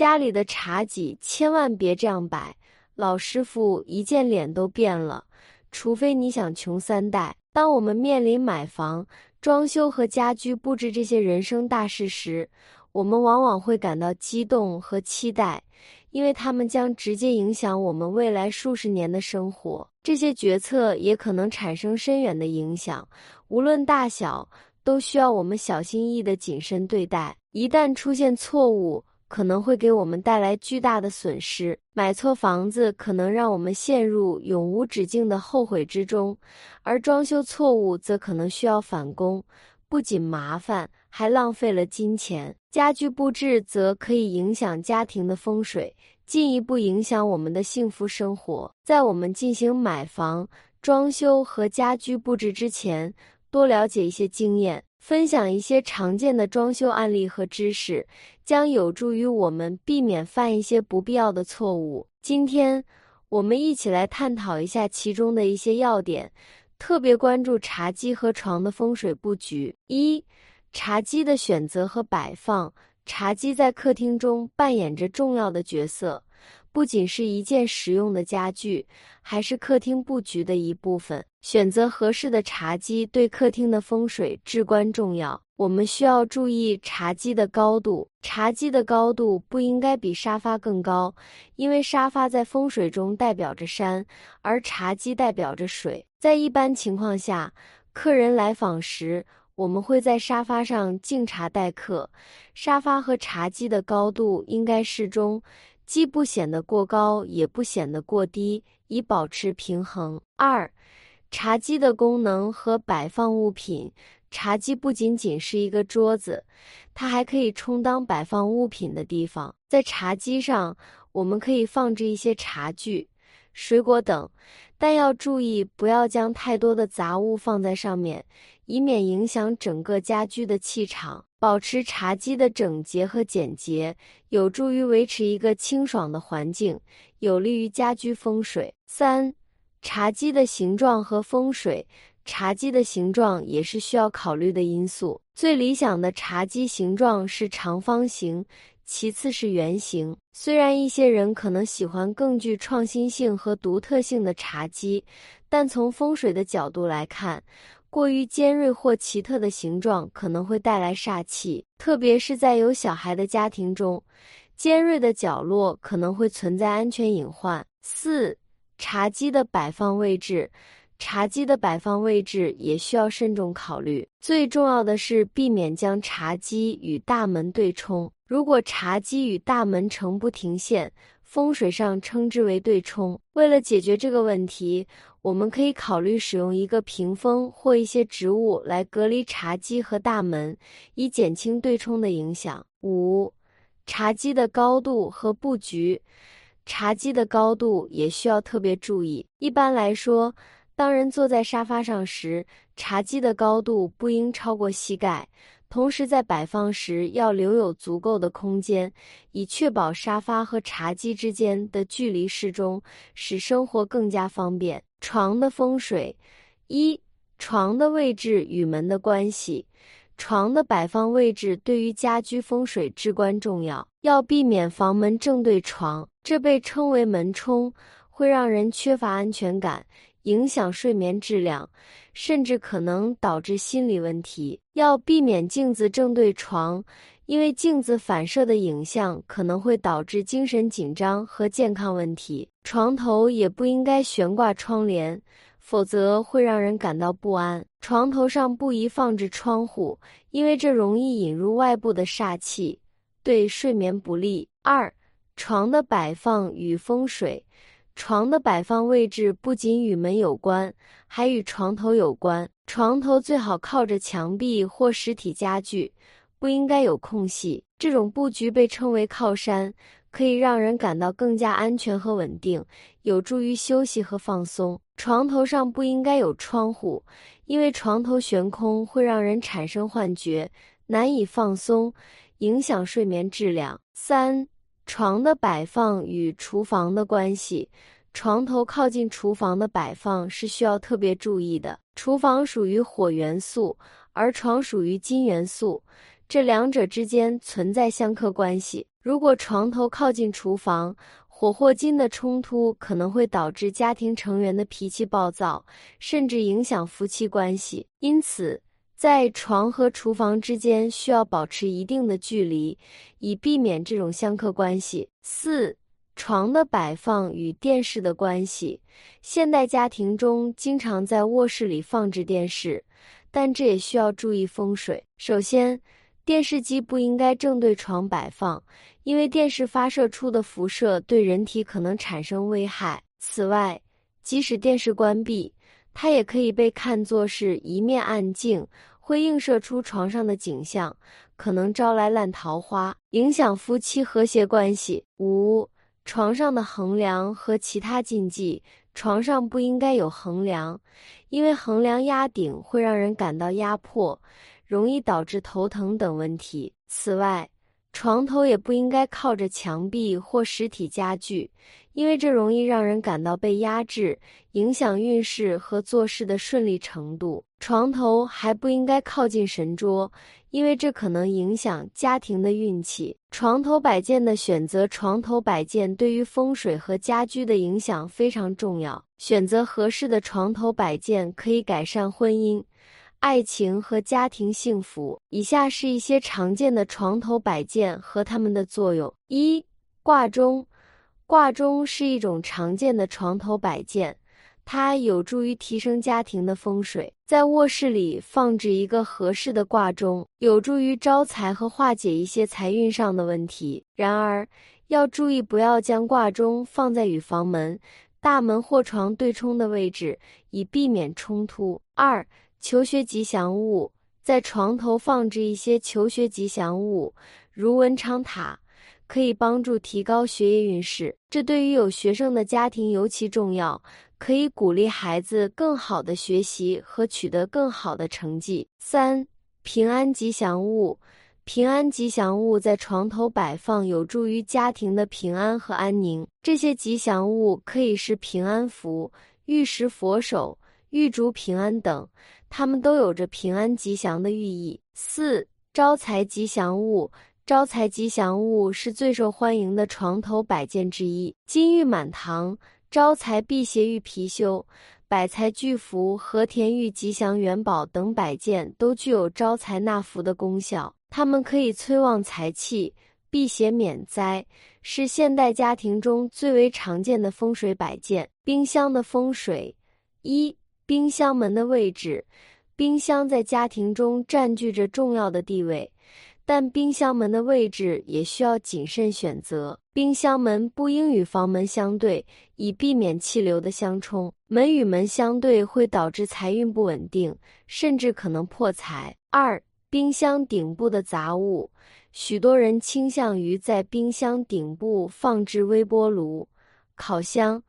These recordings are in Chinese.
家里的茶几千万别这样摆，老师傅一见脸都变了。除非你想穷三代。当我们面临买房、装修和家居布置这些人生大事时，我们往往会感到激动和期待，因为他们将直接影响我们未来数十年的生活。这些决策也可能产生深远的影响，无论大小，都需要我们小心翼翼的谨慎对待。一旦出现错误，可能会给我们带来巨大的损失。买错房子可能让我们陷入永无止境的后悔之中，而装修错误则可能需要返工，不仅麻烦，还浪费了金钱。家居布置则可以影响家庭的风水，进一步影响我们的幸福生活。在我们进行买房、装修和家居布置之前，多了解一些经验。分享一些常见的装修案例和知识，将有助于我们避免犯一些不必要的错误。今天，我们一起来探讨一下其中的一些要点，特别关注茶几和床的风水布局。一、茶几的选择和摆放。茶几在客厅中扮演着重要的角色。不仅是一件实用的家具，还是客厅布局的一部分。选择合适的茶几对客厅的风水至关重要。我们需要注意茶几的高度，茶几的高度不应该比沙发更高，因为沙发在风水中代表着山，而茶几代表着水。在一般情况下，客人来访时，我们会在沙发上敬茶待客，沙发和茶几的高度应该适中。既不显得过高，也不显得过低，以保持平衡。二、茶几的功能和摆放物品。茶几不仅仅是一个桌子，它还可以充当摆放物品的地方。在茶几上，我们可以放置一些茶具、水果等，但要注意不要将太多的杂物放在上面，以免影响整个家居的气场。保持茶几的整洁和简洁，有助于维持一个清爽的环境，有利于家居风水。三、茶几的形状和风水，茶几的形状也是需要考虑的因素。最理想的茶几形状是长方形，其次是圆形。虽然一些人可能喜欢更具创新性和独特性的茶几，但从风水的角度来看，过于尖锐或奇特的形状可能会带来煞气，特别是在有小孩的家庭中，尖锐的角落可能会存在安全隐患。四、茶几的摆放位置，茶几的摆放位置也需要慎重考虑。最重要的是避免将茶几与大门对冲。如果茶几与大门成不停线，风水上称之为对冲。为了解决这个问题，我们可以考虑使用一个屏风或一些植物来隔离茶几和大门，以减轻对冲的影响。五、茶几的高度和布局，茶几的高度也需要特别注意。一般来说，当人坐在沙发上时，茶几的高度不应超过膝盖。同时，在摆放时要留有足够的空间，以确保沙发和茶几之间的距离适中，使生活更加方便。床的风水：一、床的位置与门的关系。床的摆放位置对于家居风水至关重要，要避免房门正对床，这被称为门冲，会让人缺乏安全感。影响睡眠质量，甚至可能导致心理问题。要避免镜子正对床，因为镜子反射的影像可能会导致精神紧张和健康问题。床头也不应该悬挂窗帘，否则会让人感到不安。床头上不宜放置窗户，因为这容易引入外部的煞气，对睡眠不利。二、床的摆放与风水。床的摆放位置不仅与门有关，还与床头有关。床头最好靠着墙壁或实体家具，不应该有空隙。这种布局被称为靠山，可以让人感到更加安全和稳定，有助于休息和放松。床头上不应该有窗户，因为床头悬空会让人产生幻觉，难以放松，影响睡眠质量。三。床的摆放与厨房的关系，床头靠近厨房的摆放是需要特别注意的。厨房属于火元素，而床属于金元素，这两者之间存在相克关系。如果床头靠近厨房，火或金的冲突可能会导致家庭成员的脾气暴躁，甚至影响夫妻关系。因此，在床和厨房之间需要保持一定的距离，以避免这种相克关系。四、床的摆放与电视的关系。现代家庭中经常在卧室里放置电视，但这也需要注意风水。首先，电视机不应该正对床摆放，因为电视发射出的辐射对人体可能产生危害。此外，即使电视关闭，它也可以被看作是一面暗镜。会映射出床上的景象，可能招来烂桃花，影响夫妻和谐关系。五、床上的横梁和其他禁忌，床上不应该有横梁，因为横梁压顶会让人感到压迫，容易导致头疼等问题。此外，床头也不应该靠着墙壁或实体家具，因为这容易让人感到被压制，影响运势和做事的顺利程度。床头还不应该靠近神桌，因为这可能影响家庭的运气。床头摆件的选择，床头摆件对于风水和家居的影响非常重要。选择合适的床头摆件可以改善婚姻。爱情和家庭幸福。以下是一些常见的床头摆件和它们的作用：一、挂钟。挂钟是一种常见的床头摆件，它有助于提升家庭的风水。在卧室里放置一个合适的挂钟，有助于招财和化解一些财运上的问题。然而，要注意不要将挂钟放在与房门、大门或床对冲的位置，以避免冲突。二、求学吉祥物，在床头放置一些求学吉祥物，如文昌塔，可以帮助提高学业运势。这对于有学生的家庭尤其重要，可以鼓励孩子更好的学习和取得更好的成绩。三、平安吉祥物，平安吉祥物在床头摆放，有助于家庭的平安和安宁。这些吉祥物可以是平安符、玉石佛手、玉竹平安等。它们都有着平安吉祥的寓意。四、招财吉祥物，招财吉祥物是最受欢迎的床头摆件之一。金玉满堂、招财辟邪玉貔貅、百财聚福、和田玉吉祥元宝等摆件都具有招财纳福的功效。它们可以催旺财气、辟邪免灾，是现代家庭中最为常见的风水摆件。冰箱的风水一。冰箱门的位置，冰箱在家庭中占据着重要的地位，但冰箱门的位置也需要谨慎选择。冰箱门不应与房门相对，以避免气流的相冲。门与门相对会导致财运不稳定，甚至可能破财。二、冰箱顶部的杂物，许多人倾向于在冰箱顶部放置微波炉、烤箱、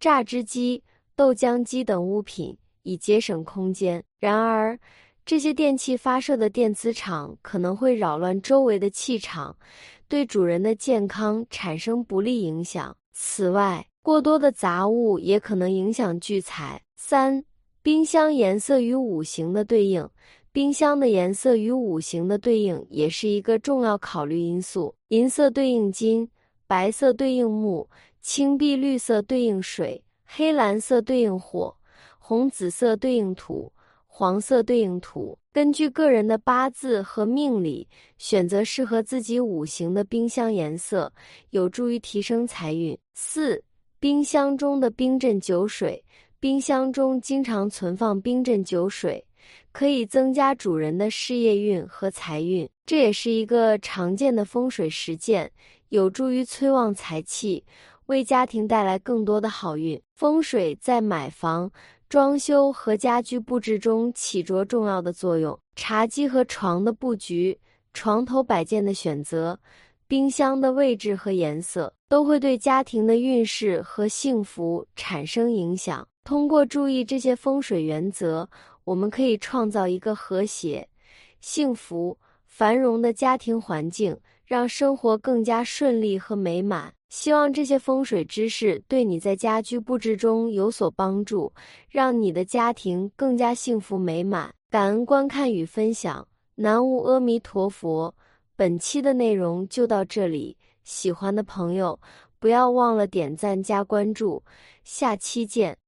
榨汁机、豆浆机等物品。以节省空间。然而，这些电器发射的电磁场可能会扰乱周围的气场，对主人的健康产生不利影响。此外，过多的杂物也可能影响聚财。三、冰箱颜色与五行的对应。冰箱的颜色与五行的对应也是一个重要考虑因素。银色对应金，白色对应木，青碧绿色对应水，黑蓝色对应火。红紫色对应土，黄色对应土。根据个人的八字和命理，选择适合自己五行的冰箱颜色，有助于提升财运。四、冰箱中的冰镇酒水。冰箱中经常存放冰镇酒水，可以增加主人的事业运和财运。这也是一个常见的风水实践，有助于催旺财气，为家庭带来更多的好运。风水在买房。装修和家居布置中起着重要的作用。茶几和床的布局、床头摆件的选择、冰箱的位置和颜色，都会对家庭的运势和幸福产生影响。通过注意这些风水原则，我们可以创造一个和谐、幸福、繁荣的家庭环境，让生活更加顺利和美满。希望这些风水知识对你在家居布置中有所帮助，让你的家庭更加幸福美满。感恩观看与分享，南无阿弥陀佛。本期的内容就到这里，喜欢的朋友不要忘了点赞加关注，下期见。